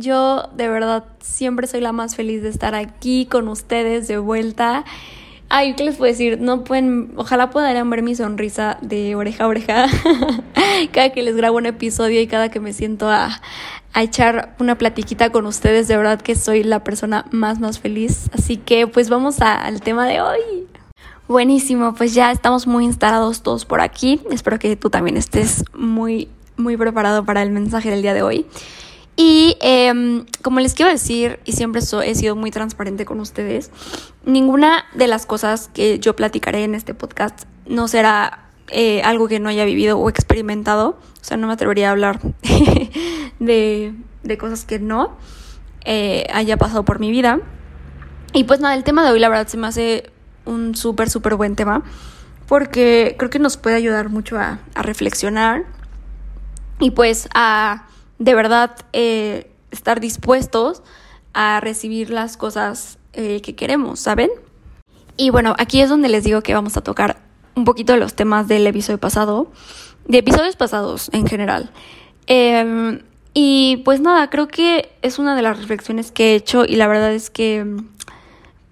Yo de verdad siempre soy la más feliz de estar aquí con ustedes de vuelta. Ay, ¿qué les puedo decir? No pueden, ojalá puedan ver mi sonrisa de oreja a oreja cada que les grabo un episodio y cada que me siento a, a echar una platiquita con ustedes. De verdad que soy la persona más, más feliz. Así que pues vamos al tema de hoy. Buenísimo, pues ya estamos muy instalados todos por aquí. Espero que tú también estés muy, muy preparado para el mensaje del día de hoy. Y em, como les quiero decir, y siempre he sido muy transparente con ustedes, ninguna de las cosas que yo platicaré en este podcast no será eh, algo que no haya vivido o experimentado. O sea, no me atrevería a hablar de, cosas que no eh, haya pasado por mi vida. Y pues nada, el tema de hoy la verdad se me hace un súper, súper buen tema porque creo que nos puede ayudar mucho a reflexionar y pues a de verdad eh, estar dispuestos a recibir las cosas eh, que queremos, ¿saben? Y bueno, aquí es donde les digo que vamos a tocar un poquito los temas del episodio pasado, de episodios pasados en general. Em, y pues nada, creo que es una de las reflexiones que he hecho y la verdad es que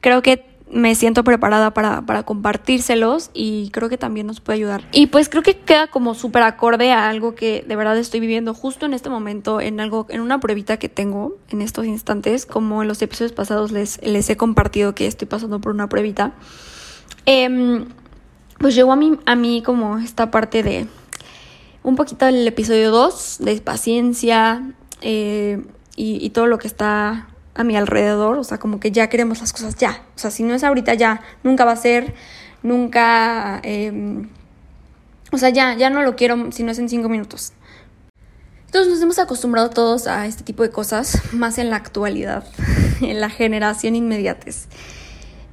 creo que me siento preparada para, para, compartírselos y creo que también nos puede ayudar. Y pues creo que queda como súper acorde a algo que de verdad estoy viviendo justo en este momento, en algo, en una pruebita que tengo en estos instantes, como en los episodios pasados les, les he compartido que estoy pasando por una pruebita. Em, pues llegó a mí, a mí como esta parte de un poquito del episodio 2, de paciencia eh, y, y todo lo que está a mi alrededor, o sea, como que ya queremos las cosas ya, o sea, si no es ahorita ya, nunca va a ser, nunca, em, o sea, ya, ya no lo quiero si no es en cinco minutos. Entonces nos hemos acostumbrado todos a este tipo de cosas, más en la actualidad, en la generación inmediates.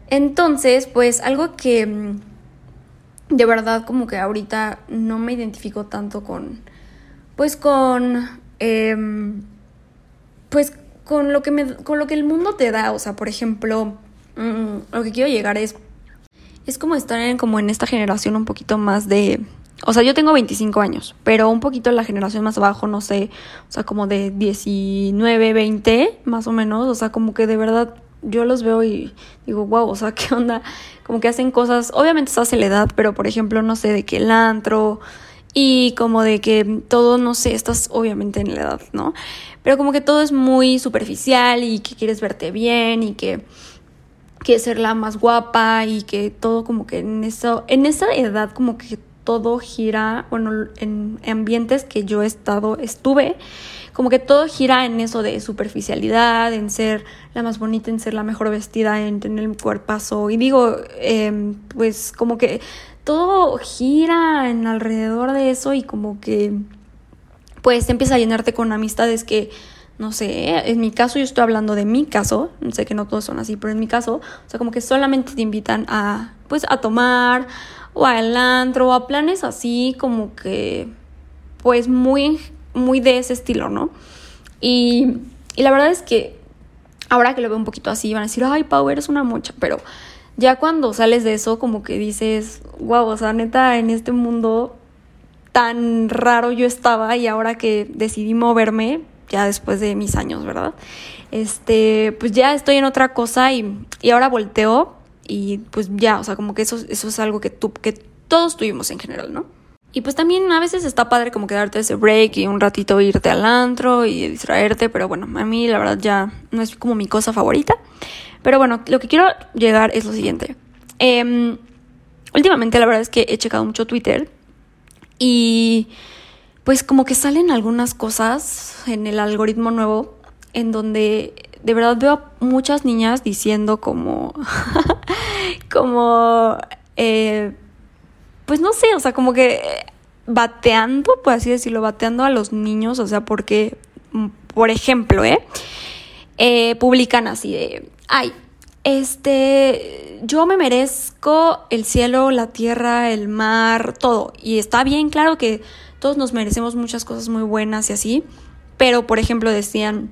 Entonces, pues algo que em, de verdad como que ahorita no me identifico tanto con, pues con, eh, pues con lo que me, con lo que el mundo te da, o sea, por ejemplo, mm, lo que quiero llegar es es como estar en como en esta generación un poquito más de o sea, yo tengo 25 años, pero un poquito la generación más abajo, no sé, o sea, como de 19, 20, más o menos, o sea, como que de verdad yo los veo y digo, wow, o sea, ¿qué onda? Como que hacen cosas, obviamente se hace la edad, pero por ejemplo, no sé, de que el antro, y como de que todo, no sé, estás obviamente en la edad, ¿no? Pero como que todo es muy superficial y que quieres verte bien y que quieres ser la más guapa y que todo como que en eso, en esa edad como que todo gira, bueno, en ambientes que yo he estado, estuve, como que todo gira en eso de superficialidad, en ser la más bonita, en ser la mejor vestida, en tener el cuerpazo. Y digo, em, pues como que todo gira en alrededor de eso y como que pues empieza a llenarte con amistades que no sé, en mi caso yo estoy hablando de mi caso, sé que no todos son así, pero en mi caso, o sea, como que solamente te invitan a pues a tomar o al antro o a planes así como que pues muy muy de ese estilo, ¿no? Y, y la verdad es que ahora que lo veo un poquito así van a decir, "Ay, Pau, eres una mocha", pero ya cuando sales de eso, como que dices, wow, o sea, neta, en este mundo tan raro yo estaba y ahora que decidí moverme, ya después de mis años, ¿verdad? Este, pues ya estoy en otra cosa y, y ahora volteo y pues ya, o sea, como que eso, eso es algo que, tú, que todos tuvimos en general, ¿no? Y pues también a veces está padre como quedarte ese break y un ratito irte al antro y distraerte, pero bueno, a mí la verdad ya no es como mi cosa favorita. Pero bueno, lo que quiero llegar es lo siguiente. Em, últimamente la verdad es que he checado mucho Twitter y pues como que salen algunas cosas en el algoritmo nuevo en donde de verdad veo a muchas niñas diciendo como, como, eh, pues no sé, o sea, como que bateando, por así decirlo, bateando a los niños, o sea, porque, por ejemplo, ¿eh? eh publican así de, ay, este, yo me merezco el cielo, la tierra, el mar, todo. Y está bien, claro que todos nos merecemos muchas cosas muy buenas y así. Pero, por ejemplo, decían,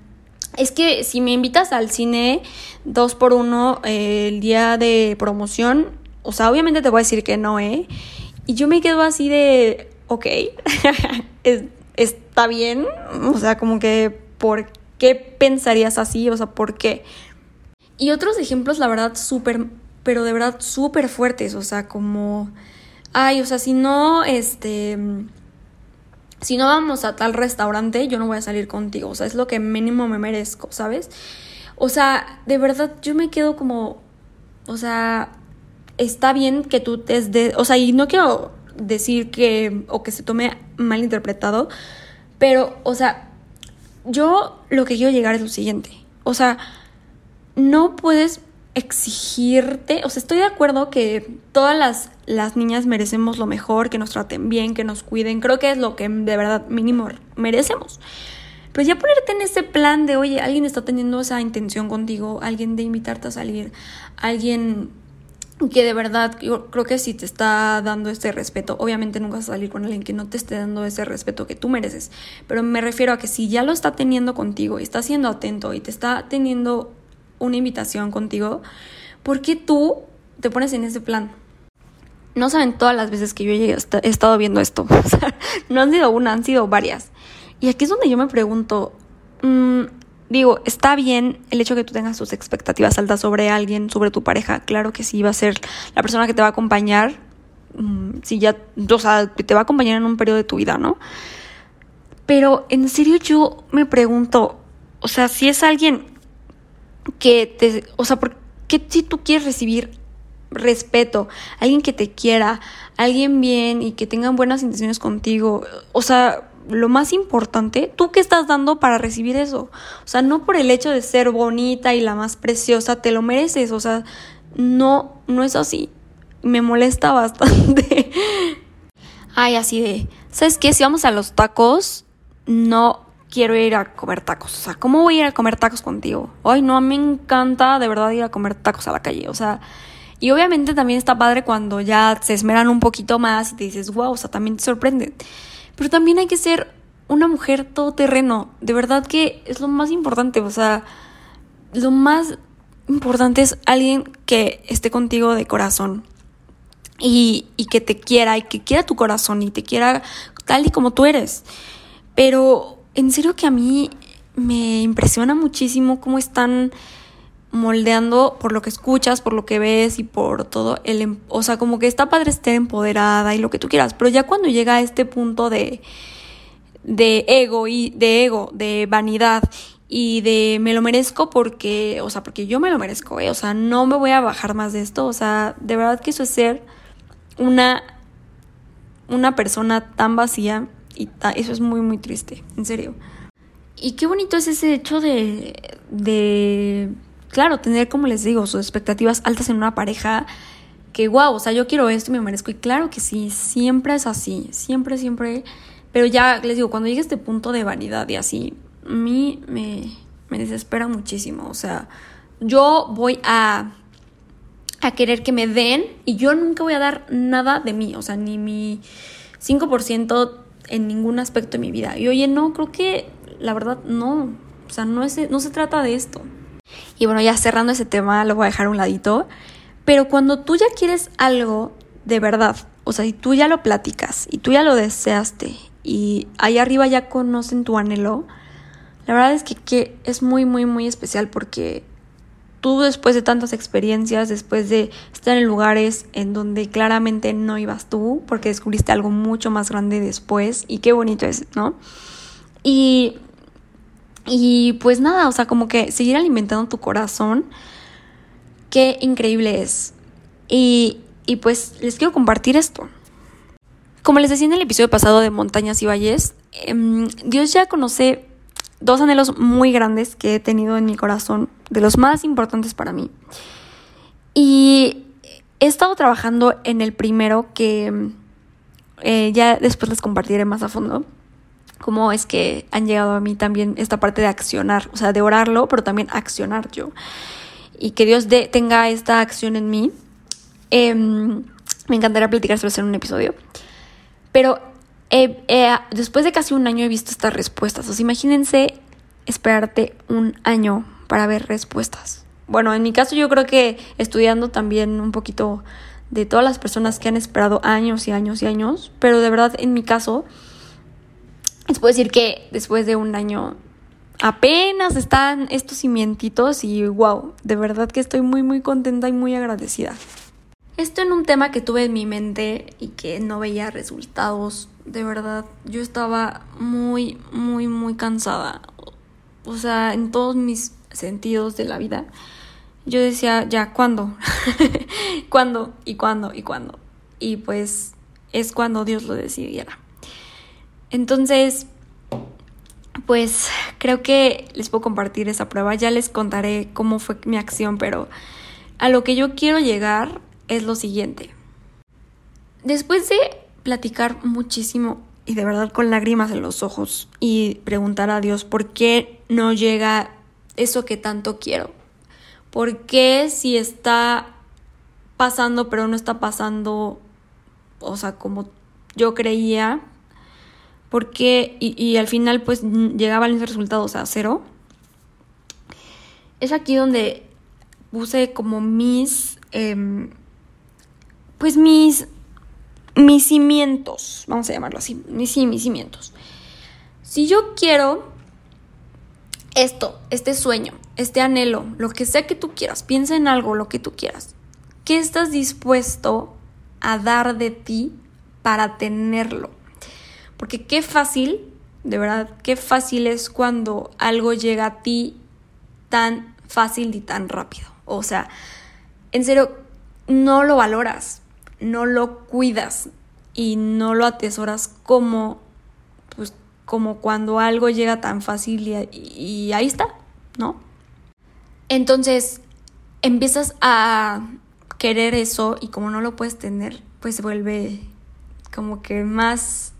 es que si me invitas al cine dos por uno eh, el día de promoción, o sea, obviamente te voy a decir que no, ¿eh? Y yo me quedo así de, ok, está bien, o sea, como que, ¿por qué pensarías así? O sea, ¿por qué? Y otros ejemplos, la verdad, súper, pero de verdad súper fuertes, o sea, como, ay, o sea, si no, este, si no vamos a tal restaurante, yo no voy a salir contigo, o sea, es lo que mínimo me merezco, ¿sabes? O sea, de verdad, yo me quedo como, o sea, está bien que tú te de, o sea, y no quiero decir que, o que se tome mal interpretado, pero, o sea, yo lo que quiero llegar es lo siguiente, o sea, no puedes exigirte, o sea, estoy de acuerdo que todas las, las niñas merecemos lo mejor, que nos traten bien, que nos cuiden, creo que es lo que de verdad mínimo merecemos. Pero ya ponerte en ese plan de, oye, alguien está teniendo esa intención contigo, alguien de invitarte a salir, alguien que de verdad yo creo que si te está dando este respeto, obviamente nunca vas a salir con alguien que no te esté dando ese respeto que tú mereces, pero me refiero a que si ya lo está teniendo contigo y está siendo atento y te está teniendo una invitación contigo, ¿por qué tú te pones en ese plan? No saben todas las veces que yo he estado viendo esto, no han sido una, han sido varias. Y aquí es donde yo me pregunto, mmm, digo, está bien el hecho que tú tengas tus expectativas altas sobre alguien, sobre tu pareja. Claro que sí va a ser la persona que te va a acompañar. Mm, si ya, o sea, te va a acompañar en un periodo de tu vida, ¿no? Pero en serio yo me pregunto, o sea, si es alguien que te, o sea, ¿por qué si tú quieres recibir respeto, alguien que te quiera, alguien bien y que tengan buenas intenciones contigo, o sea, lo más importante, tú qué estás dando para recibir eso. O sea, no por el hecho de ser bonita y la más preciosa, te lo mereces. O sea, no, no es así. Me molesta bastante. Ay, así de, ¿sabes qué? Si vamos a los tacos, no quiero ir a comer tacos. O sea, ¿cómo voy a ir a comer tacos contigo? Ay, no, me encanta de verdad ir a comer tacos a la calle. O sea, y obviamente también está padre cuando ya se esmeran un poquito más y te dices, wow, o sea, también te sorprende. Pero también hay que ser una mujer todoterreno. De verdad que es lo más importante. O sea, lo más importante es alguien que esté contigo de corazón. Y, y que te quiera y que quiera tu corazón y te quiera tal y como tú eres. Pero en serio que a mí me impresiona muchísimo cómo están moldeando por lo que escuchas, por lo que ves y por todo el, em, o sea, como que está padre estar empoderada y lo que tú quieras, pero ya cuando llega a este punto de de ego y de ego, de vanidad y de me lo merezco porque, o sea, porque yo me lo merezco, ¿eh? o sea, no me voy a bajar más de esto, o sea, de verdad que eso es ser una una persona tan vacía y eso es muy muy triste, en serio. Y qué bonito es ese hecho de de claro, tener, como les digo, sus expectativas altas en una pareja, que wow, o sea, yo quiero esto y me merezco. Y claro que sí, siempre es así, siempre, siempre. Pero ya les digo, cuando llega este punto de vanidad y así, a mí me, me desespera muchísimo. O sea, yo voy a, a querer que me den y yo nunca voy a dar nada de mí, o sea, ni mi 5% en ningún aspecto de mi vida. Y oye, no, creo que la verdad no. O sea, no, es, no se trata de esto. Y bueno, ya cerrando ese tema, lo voy a dejar a un ladito. Pero cuando tú ya quieres algo de verdad, o sea, si tú ya lo platicas y tú ya lo deseaste y ahí arriba ya conocen tu anhelo, la verdad es que, que es muy, muy, muy especial porque tú después de tantas experiencias, después de estar en lugares en donde claramente no ibas tú, porque descubriste algo mucho más grande después, y qué bonito es, ¿no? Y y pues nada, o sea, como que seguir alimentando tu corazón, qué increíble es. Y, y pues les quiero compartir esto. Como les decía en el episodio pasado de Montañas y Valles, em, Dios ya conoce dos anhelos muy grandes que he tenido en mi corazón, de los más importantes para mí. Y he estado trabajando en el primero que eh, ya después les compartiré más a fondo cómo es que han llegado a mí también esta parte de accionar, o sea, de orarlo, pero también accionar yo. Y que Dios tenga esta acción en mí. Em, me encantaría platicárselo en un episodio. Pero después de casi un año he visto estas respuestas. O sea, imagínense esperarte un año para ver respuestas. Bueno, en mi caso yo creo que estudiando también un poquito de todas las personas que han esperado años y años y años, pero de verdad en mi caso, les puedo decir que después de un año apenas están estos cimientitos y wow, de verdad que estoy muy muy contenta y muy agradecida. Esto en un tema que tuve en mi mente y que no veía resultados, de verdad, yo estaba muy muy muy cansada. O sea, en todos mis sentidos de la vida yo decía, ya, ¿cuándo? ¿Cuándo? ¿Y cuándo? ¿Y cuándo? Y pues es cuando Dios lo decidiera. Entonces, pues creo que les puedo compartir esa prueba. Ya les contaré cómo fue mi acción, pero a lo que yo quiero llegar es lo siguiente. Después de platicar muchísimo y de verdad con lágrimas en los ojos y preguntar a Dios por qué no llega eso que tanto quiero, ¿Por qué si está pasando pero no está pasando, o sea, como yo creía? ¿Por qué? Y, al final pues llegaba el resultado, o sea, cero. Es aquí donde puse como mis, em, pues mis, cimientos, vamos a llamarlo así, mis, mis cimientos. Si yo quiero esto, este sueño, este anhelo, lo que sea que tú quieras, piensa en algo, lo que tú quieras. ¿Qué estás dispuesto a dar de ti para tenerlo? Porque qué fácil, de verdad, qué fácil es cuando algo llega a ti tan fácil y tan rápido. O sea, en serio, no lo valoras, no lo cuidas y no lo atesoras como, pues, como cuando algo llega tan fácil y, y ahí está, ¿no? Entonces empiezas a querer eso y como no lo puedes tener, pues se vuelve como que más,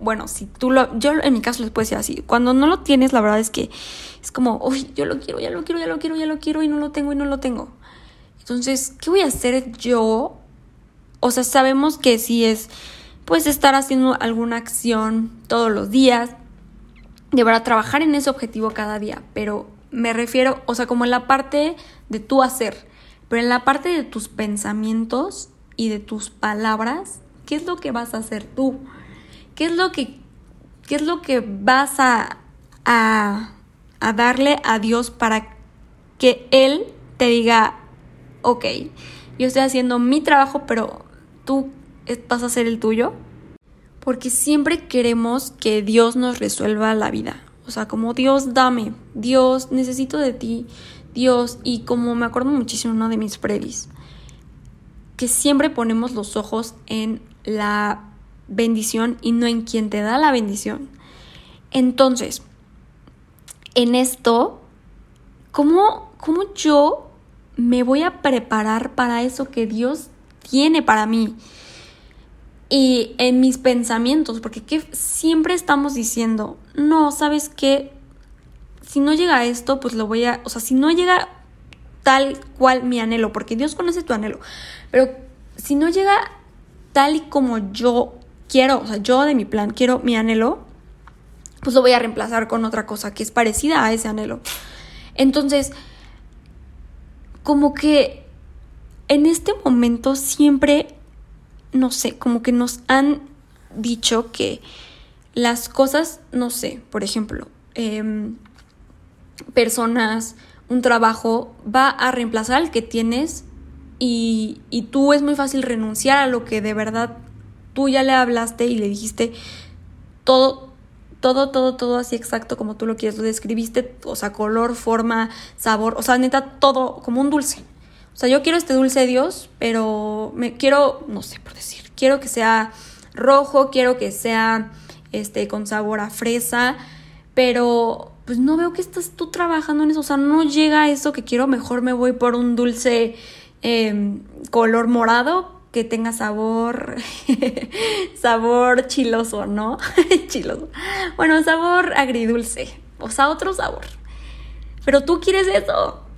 bueno, si tú lo, yo en mi caso les puedo decir así, cuando no lo tienes, la verdad es que es como, uy, yo lo quiero, ya lo quiero, ya lo quiero, ya lo quiero y no lo tengo y no lo tengo. Entonces, ¿qué voy a hacer yo? O sea, sabemos que si es, pues, estar haciendo alguna acción todos los días, deberá trabajar en ese objetivo cada día, pero me refiero, o sea, como en la parte de tu hacer, pero en la parte de tus pensamientos y de tus palabras, ¿qué es lo que vas a hacer tú? ¿Qué es lo que, qué es lo que vas a, a, a darle a Dios para que Él te diga, ok, yo estoy haciendo mi trabajo, pero tú vas a hacer el tuyo? Porque siempre queremos que Dios nos resuelva la vida. O sea, como Dios, dame, Dios, necesito de ti, Dios. Y como me acuerdo muchísimo uno de mis previs, que siempre ponemos los ojos en la bendición y no en quien te da la bendición. Entonces, en esto, ¿cómo, cómo yo me voy a preparar para eso que Dios tiene para mí? y en mis pensamientos, porque siempre estamos diciendo, no, ¿sabes qué? Si no llega esto, pues lo voy a, o sea, si no llega tal cual mi anhelo, porque Dios conoce tu anhelo, pero si no llega tal y como yo quiero, o sea, yo de mi plan quiero mi anhelo, pues lo voy a reemplazar con otra cosa que es parecida a ese anhelo. Entonces, como que en este momento siempre no sé, como que nos han dicho que las cosas, no sé, por ejemplo, em, personas, un trabajo, va a reemplazar al que tienes y, y tú es muy fácil renunciar a lo que de verdad tú ya le hablaste y le dijiste todo, todo, todo, todo así exacto como tú lo quieres, lo describiste, o sea, color, forma, sabor, o sea, neta, todo como un dulce. O sea, yo quiero este dulce Dios, pero me quiero, no sé por decir, quiero que sea rojo, quiero que sea este con sabor a fresa, pero pues no veo que estás tú trabajando en eso, o sea, no llega a eso que quiero, mejor me voy por un dulce em, color morado que tenga sabor, sabor chiloso, ¿no? chiloso. Bueno, sabor agridulce, o sea, otro sabor. Pero tú quieres eso.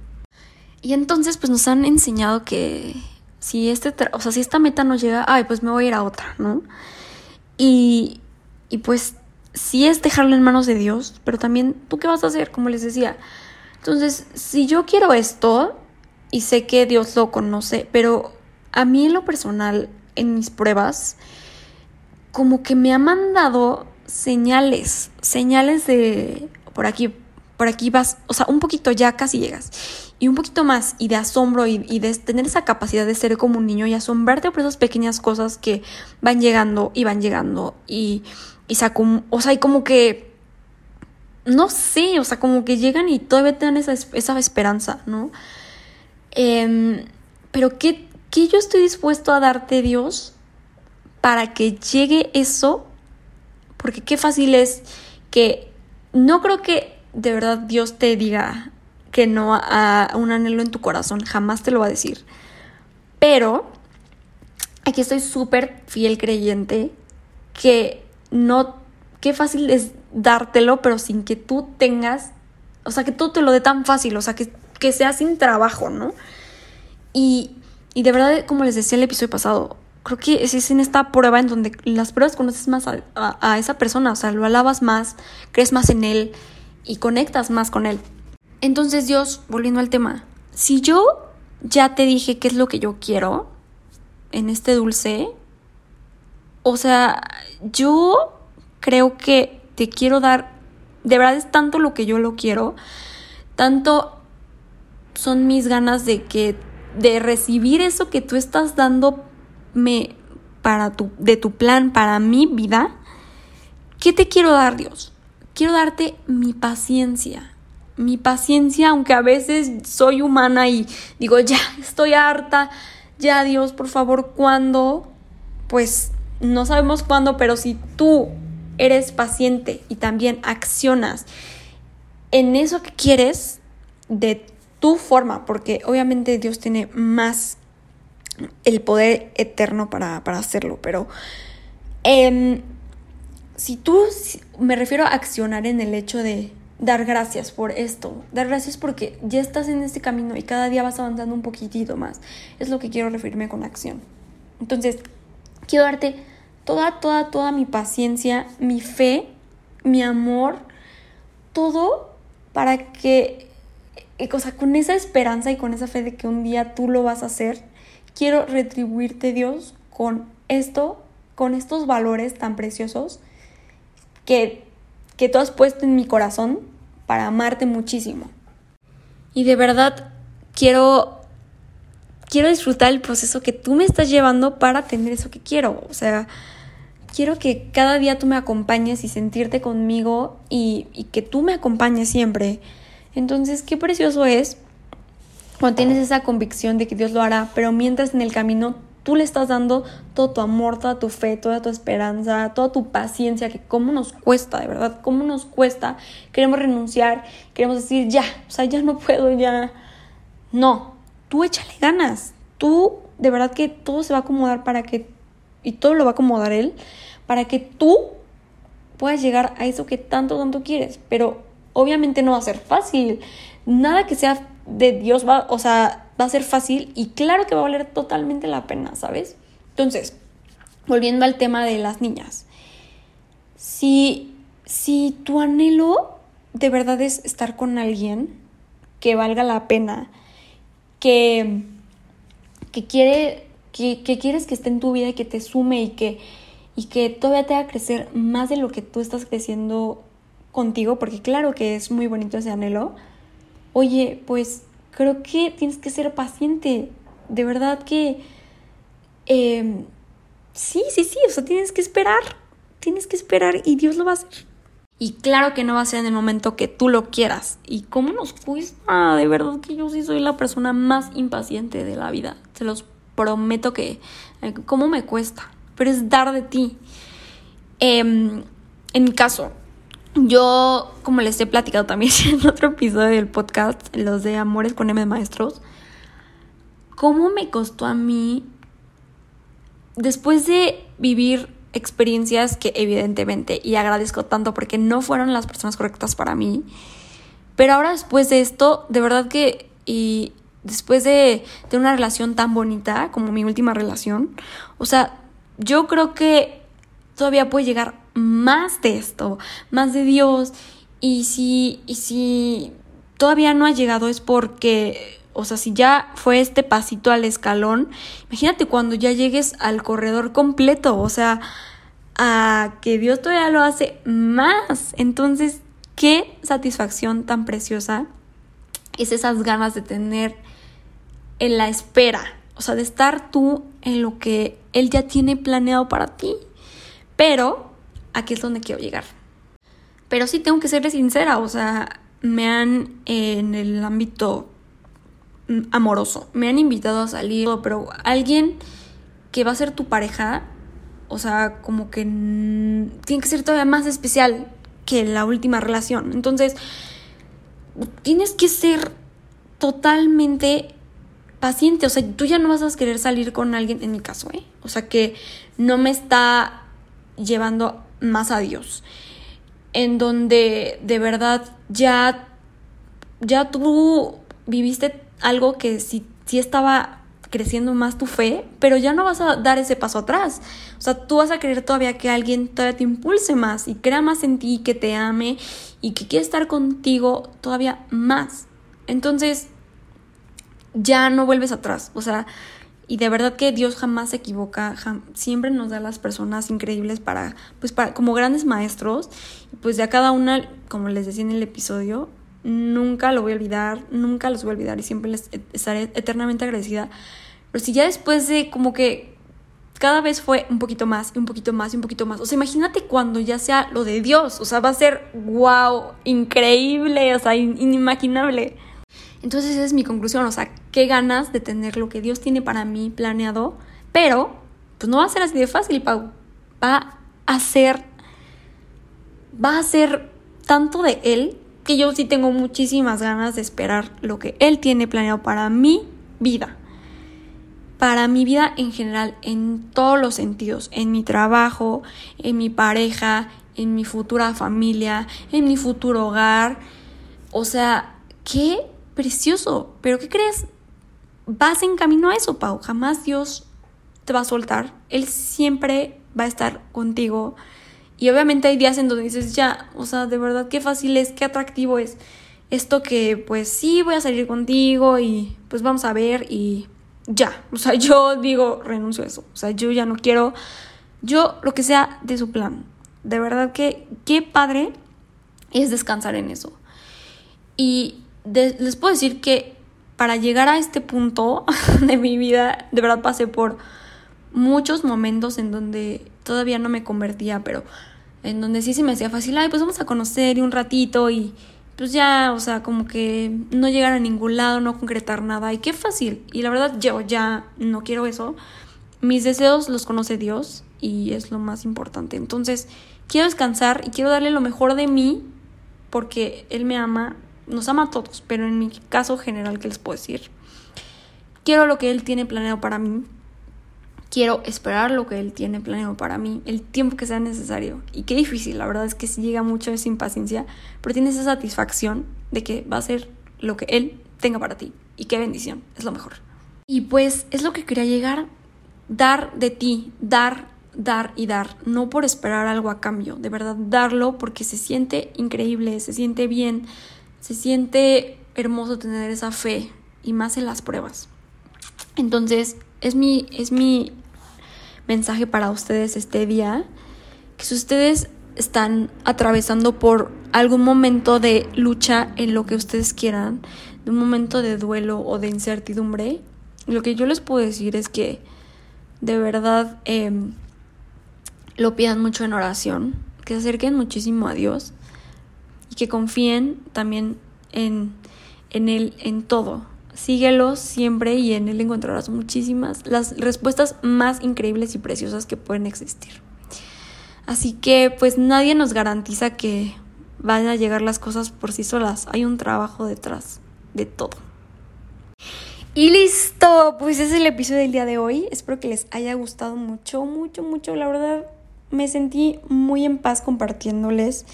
Y entonces pues nos han enseñado que si este, o sea, si esta meta no llega, ay, pues me voy a ir a otra, ¿no? Y, y pues sí es dejarlo en manos de Dios, pero también tú qué vas a hacer, como les decía. Entonces, si yo quiero esto y sé que Dios lo conoce, pero a mí en lo personal, en mis pruebas, como que me ha mandado señales, señales de por aquí, por aquí vas, o sea, un poquito ya casi llegas. Y un poquito más, y de asombro, y, de tener esa capacidad de ser como un niño y asombrarte por esas pequeñas cosas que van llegando y van llegando. Y, y o sea, y como que, no sé, o sea, como que llegan y todavía tienen esa, esa esperanza, ¿no? Em, pero ¿qué, ¿qué yo estoy dispuesto a darte, Dios, para que llegue eso? Porque qué fácil es que no creo que de verdad Dios te diga que no a un anhelo en tu corazón, jamás te lo va a decir. Pero aquí estoy súper fiel creyente que no, qué fácil es dártelo, pero sin que tú tengas, o sea, que todo te lo dé tan fácil, o sea, que, que sea sin trabajo, ¿no? Y, y de verdad, como les decía el episodio pasado, creo que es, en esta prueba en donde las pruebas conoces más a, a, esa persona, o sea, lo alabas más, crees más en él y conectas más con él. Entonces Dios, volviendo al tema, si yo ya te dije qué es lo que yo quiero en este dulce, o sea, yo creo que te quiero dar, de verdad es tanto lo que yo lo quiero, tanto son mis ganas de que de recibir eso que tú estás dándome para tu de tu plan para mi vida. ¿Qué te quiero dar, Dios? Quiero darte mi paciencia. Mi paciencia, aunque a veces soy humana y digo, ya, estoy harta, ya Dios, por favor, ¿cuándo? Pues no sabemos cuándo, pero si tú eres paciente y también accionas en eso que quieres de tu forma, porque obviamente Dios tiene más el poder eterno para, hacerlo, pero em, si tú, me refiero a accionar en el hecho de dar gracias por esto, dar gracias porque ya estás en este camino y cada día vas avanzando un poquitito más, es lo que quiero referirme con acción. Entonces, quiero darte toda, toda, toda mi paciencia, mi fe, mi amor, todo para que o sea, con esa esperanza y con esa fe de que un día tú lo vas a hacer, quiero retribuirte, Dios, con esto, con estos valores tan preciosos que, que tú has puesto en mi corazón para amarte muchísimo. Y de verdad quiero quiero disfrutar el proceso que tú me estás llevando para tener eso que quiero. O sea, quiero que cada día tú me acompañes y sentirte conmigo y, y que tú me acompañes siempre. Entonces, qué precioso es cuando tienes esa convicción de que Dios lo hará, pero mientras en el camino tú le estás dando todo tu amor, toda tu fe, toda tu esperanza, toda tu paciencia, que cómo nos cuesta, de verdad, cómo nos cuesta. Queremos renunciar, queremos decir, ya, o sea, ya no puedo, ya. No, tú échale ganas. Tú, de verdad que todo se va a acomodar para que, y todo lo va a acomodar Él, para que tú puedas llegar a eso que tanto, tanto quieres. Pero obviamente no va a ser fácil. Nada que sea de Dios va, o sea, va a ser fácil y claro que va a valer totalmente la pena, ¿sabes? Entonces, volviendo al tema de las niñas. Si, si tu anhelo de verdad es estar con alguien que valga la pena, que, que quiere, que, que quieres que esté en tu vida y que te sume y que, y que todavía te haga crecer más de lo que tú estás creciendo contigo, porque claro que es muy bonito ese anhelo, oye, pues creo que tienes que ser paciente. De verdad que... Em, sí, sí, sí, o sea, tienes que esperar. Tienes que esperar y Dios lo va a hacer. Y claro que no va a ser en el momento que tú lo quieras. ¿Y cómo nos cuesta? De verdad que yo sí soy la persona más impaciente de la vida. Se los prometo que... Eh, ¿Cómo me cuesta? Pero es dar de ti. Em, en mi caso, yo, como les he platicado también en otro episodio del podcast, los de Amores con M Maestros, ¿cómo me costó a mí, después de vivir experiencias que evidentemente, y agradezco tanto porque no fueron las personas correctas para mí, pero ahora después de esto, de verdad que, y después de, de una relación tan bonita como mi última relación, o sea, yo creo que todavía puede llegar más de esto, más de Dios. Y si, y si todavía no ha llegado es porque, o sea, si ya fue este pasito al escalón, imagínate cuando ya llegues al corredor completo, o sea, a que Dios todavía lo hace más. Entonces, qué satisfacción tan preciosa es esas ganas de tener en la espera, o sea, de estar tú en lo que Él ya tiene planeado para ti. Pero aquí es donde quiero llegar. Pero sí tengo que serle sincera, o sea, me han en el ámbito amoroso, me han invitado a salir, pero alguien que va a ser tu pareja, o sea, como que tiene que ser todavía más especial que la última relación. Entonces, tienes que ser totalmente paciente, o sea, tú ya no vas a querer salir con alguien, en mi caso, ¿eh? O sea, que no me está llevando más a Dios, en donde de verdad ya, ya tú viviste algo que sí, sí estaba creciendo más tu fe, pero ya no vas a dar ese paso atrás. O sea, tú vas a querer todavía que alguien todavía te impulse más y crea más en ti, que te ame y que quiere estar contigo todavía más. Entonces, ya no vuelves atrás. O sea, y de verdad que Dios jamás se equivoca, siempre nos da las personas increíbles para, pues para, como grandes maestros, pues de a cada una, como les decía en el episodio, nunca lo voy a olvidar, nunca los voy a olvidar y siempre les estaré eternamente agradecida. Pero si ya después de como que cada vez fue un poquito más, un poquito más, un poquito más. O sea, imagínate cuando ya sea lo de Dios. O sea, va a ser wow, increíble, o sea, inimaginable. Entonces esa es mi conclusión, o sea, qué ganas de tener lo que Dios tiene para mí planeado, pero pues no va a ser así de fácil, Pau. Va a ser, va a ser tanto de Él que yo sí tengo muchísimas ganas de esperar lo que Él tiene planeado para mi vida. Para mi vida en general, en todos los sentidos, en mi trabajo, en mi pareja, en mi futura familia, en mi futuro hogar. O sea, qué precioso. Pero ¿qué crees? Vas en camino a eso, Pau. Jamás Dios te va a soltar. Él siempre va a estar contigo. Y obviamente hay días en donde dices, ya, o sea, de verdad, qué fácil es, qué atractivo es esto que, pues sí, voy a salir contigo y pues vamos a ver y ya. O sea, yo digo, renuncio a eso. O sea, yo ya no quiero, yo lo que sea de su plan. De verdad que qué padre es descansar en eso. Y les puedo decir que para llegar a este punto de mi vida, de verdad pasé por muchos momentos en donde todavía no me convertía, pero en donde sí se me hacía fácil, ay, pues vamos a conocer y un ratito y pues ya, o sea, como que no llegar a ningún lado, no concretar nada y qué fácil. Y la verdad yo ya no quiero eso. Mis deseos los conoce Dios y es lo más importante. Entonces, quiero descansar y quiero darle lo mejor de mí porque Él me ama nos ama a todos, pero en mi caso general, ¿qué les puedo decir? Quiero lo que Él tiene planeado para mí. Quiero esperar lo que Él tiene planeado para mí, el tiempo que sea necesario. Y qué difícil, la verdad es que sí llega mucho esa impaciencia, pero tienes esa satisfacción de que va a ser lo que Él tenga para ti. Y qué bendición, es lo mejor. Y pues es lo que quería llegar, dar de ti, dar, dar y dar, no por esperar algo a cambio, de verdad darlo porque se siente increíble, se siente bien, se siente hermoso tener esa fe y más en las pruebas. Entonces, es mi, es mi mensaje para ustedes este día, que si ustedes están atravesando por algún momento de lucha en lo que ustedes quieran, de un momento de duelo o de incertidumbre, lo que yo les puedo decir es que de verdad em, lo pidan mucho en oración, que se acerquen muchísimo a Dios y que confíen también en, en Él en todo. Síguelo siempre y en Él encontrarás muchísimas, las respuestas más increíbles y preciosas que pueden existir. Así que pues nadie nos garantiza que vayan a llegar las cosas por sí solas. Hay un trabajo detrás de todo. Y listo, pues ese es el episodio del día de hoy. Espero que les haya gustado mucho, mucho, mucho. La verdad me sentí muy en paz compartiéndoles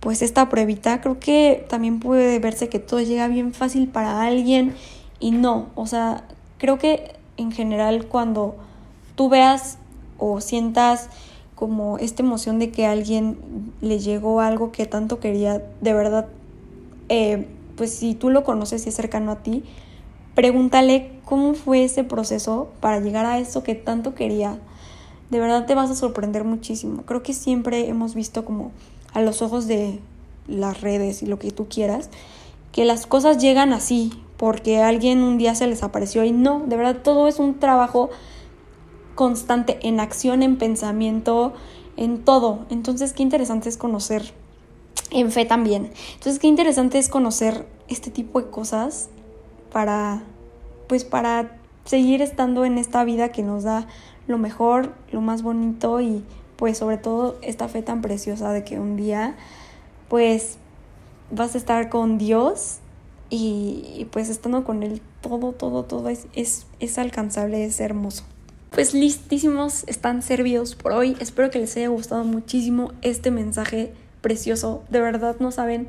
pues esta pruebita. Creo que también puede verse que todo llega bien fácil para alguien y no, o sea, creo que en general cuando tú veas o sientas como esta emoción de que alguien le llegó algo que tanto quería, de verdad, eh, pues si tú lo conoces y es cercano a ti, pregúntale cómo fue ese proceso para llegar a eso que tanto quería. De verdad te vas a sorprender muchísimo. Creo que siempre hemos visto como a los ojos de las redes y lo que tú quieras, que las cosas llegan así, porque alguien un día se les apareció y no, de verdad todo es un trabajo constante en acción, en pensamiento, en todo. Entonces, qué interesante es conocer, en fe también. Entonces, qué interesante es conocer este tipo de cosas para, pues, para seguir estando en esta vida que nos da lo mejor, lo más bonito y, pues, sobre todo esta fe tan preciosa de que un día, pues, vas a estar con Dios y, pues estando con Él todo, todo, todo es, es, es alcanzable, es hermoso. Pues listísimos, están servidos por hoy. Espero que les haya gustado muchísimo este mensaje precioso. De verdad no saben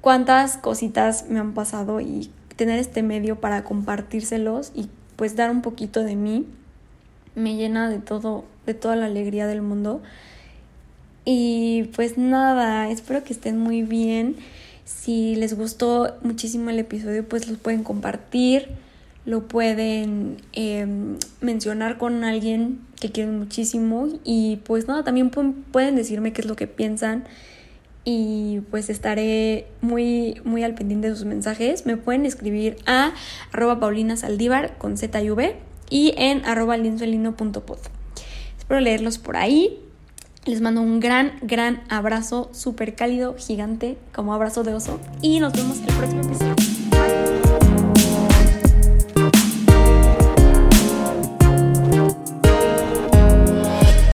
cuántas cositas me han pasado y tener este medio para compartírselos y pues dar un poquito de mí me llena de todo, de toda la alegría del mundo. Y pues nada, espero que estén muy bien. Si les gustó muchísimo el episodio, pues los pueden compartir lo pueden em, mencionar con alguien que quieren muchísimo y pues nada, también pueden decirme qué es lo que piensan y pues estaré muy, muy al pendiente de sus mensajes. Me pueden escribir a arroba paulina saldívar con z y v y en arroba. Espero leerlos por ahí. Les mando un gran, gran abrazo, súper cálido, gigante, como abrazo de oso. Y nos vemos el próximo episodio.